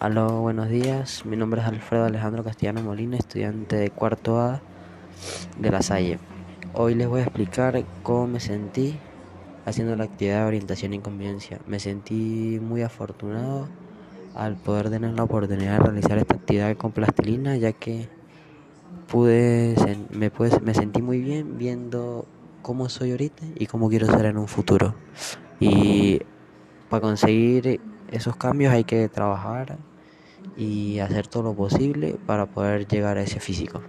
Aló, buenos días. Mi nombre es Alfredo Alejandro Castellano Molina, estudiante de cuarto A de La Salle. Hoy les voy a explicar cómo me sentí haciendo la actividad de orientación y convivencia. Me sentí muy afortunado al poder tener la oportunidad de realizar esta actividad con plastilina, ya que pude, me, me sentí muy bien viendo cómo soy ahorita y cómo quiero ser en un futuro. Y para conseguir esos cambios hay que trabajar y hacer todo lo posible para poder llegar a ese físico.